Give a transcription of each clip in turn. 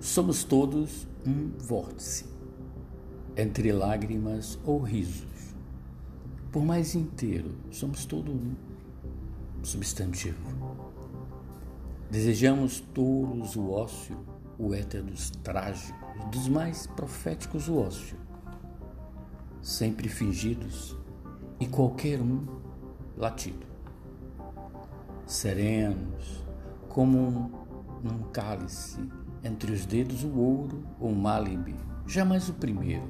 Somos todos um vórtice, entre lágrimas ou risos. Por mais inteiro, somos todo um substantivo. Desejamos todos o ócio, o éter dos trágicos, dos mais proféticos o ócio, sempre fingidos e qualquer um latido. Serenos, como um, num cálice, entre os dedos o ouro ou málibe, jamais o primeiro,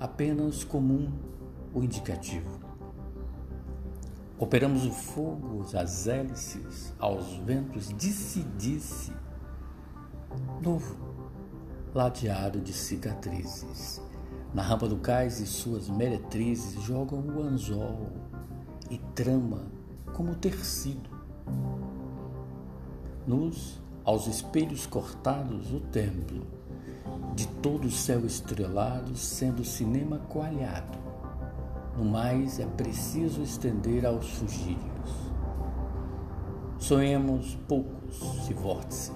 apenas comum o indicativo. Operamos o fogo, as hélices, aos ventos, disse-disse, novo, ladeado de cicatrizes. Na rampa do cais e suas meretrizes jogam o anzol e trama como tecido. Nos, aos espelhos cortados, o templo, de todo o céu estrelado, sendo cinema coalhado no mais, é preciso estender aos fugírios. Sonhemos poucos, se vórtice,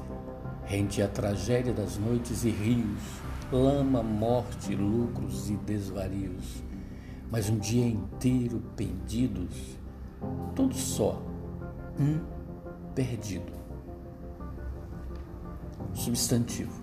rente a tragédia das noites e rios, lama, morte, lucros e desvarios, mas um dia inteiro pendidos, todos só, um perdido. Substantivo.